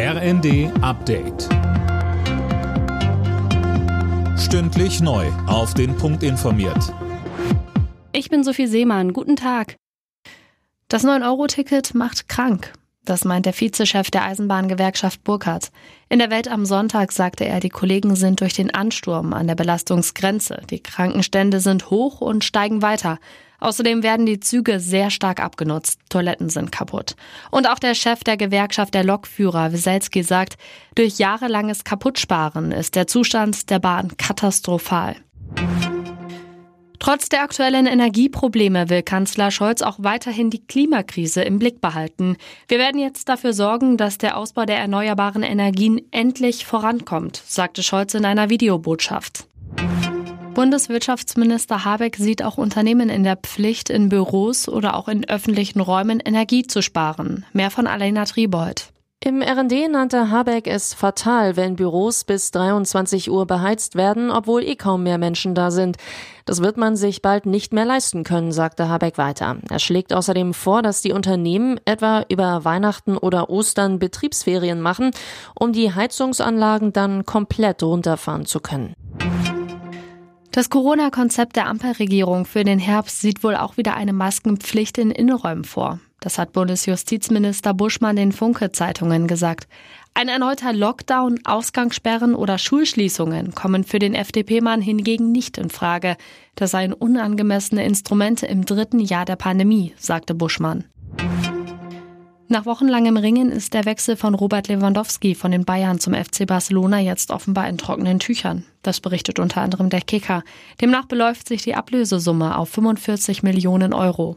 RND Update. Stündlich neu. Auf den Punkt informiert. Ich bin Sophie Seemann. Guten Tag. Das 9-Euro-Ticket macht krank. Das meint der Vizechef der Eisenbahngewerkschaft Burkhardt. In der Welt am Sonntag sagte er, die Kollegen sind durch den Ansturm an der Belastungsgrenze. Die Krankenstände sind hoch und steigen weiter. Außerdem werden die Züge sehr stark abgenutzt. Toiletten sind kaputt. Und auch der Chef der Gewerkschaft der Lokführer, Wieselski, sagt, durch jahrelanges Kaputtsparen ist der Zustand der Bahn katastrophal. Trotz der aktuellen Energieprobleme will Kanzler Scholz auch weiterhin die Klimakrise im Blick behalten. Wir werden jetzt dafür sorgen, dass der Ausbau der erneuerbaren Energien endlich vorankommt, sagte Scholz in einer Videobotschaft. Bundeswirtschaftsminister Habeck sieht auch Unternehmen in der Pflicht, in Büros oder auch in öffentlichen Räumen Energie zu sparen. Mehr von Alena Triebold. Im RD nannte Habeck es fatal, wenn Büros bis 23 Uhr beheizt werden, obwohl eh kaum mehr Menschen da sind. Das wird man sich bald nicht mehr leisten können, sagte Habeck weiter. Er schlägt außerdem vor, dass die Unternehmen etwa über Weihnachten oder Ostern Betriebsferien machen, um die Heizungsanlagen dann komplett runterfahren zu können. Das Corona-Konzept der Ampelregierung für den Herbst sieht wohl auch wieder eine Maskenpflicht in Innenräumen vor. Das hat Bundesjustizminister Buschmann den Funke-Zeitungen gesagt. Ein erneuter Lockdown, Ausgangssperren oder Schulschließungen kommen für den FDP-Mann hingegen nicht in Frage. Das seien unangemessene Instrumente im dritten Jahr der Pandemie, sagte Buschmann. Nach wochenlangem Ringen ist der Wechsel von Robert Lewandowski von den Bayern zum FC Barcelona jetzt offenbar in trockenen Tüchern. Das berichtet unter anderem der Kicker. Demnach beläuft sich die Ablösesumme auf 45 Millionen Euro.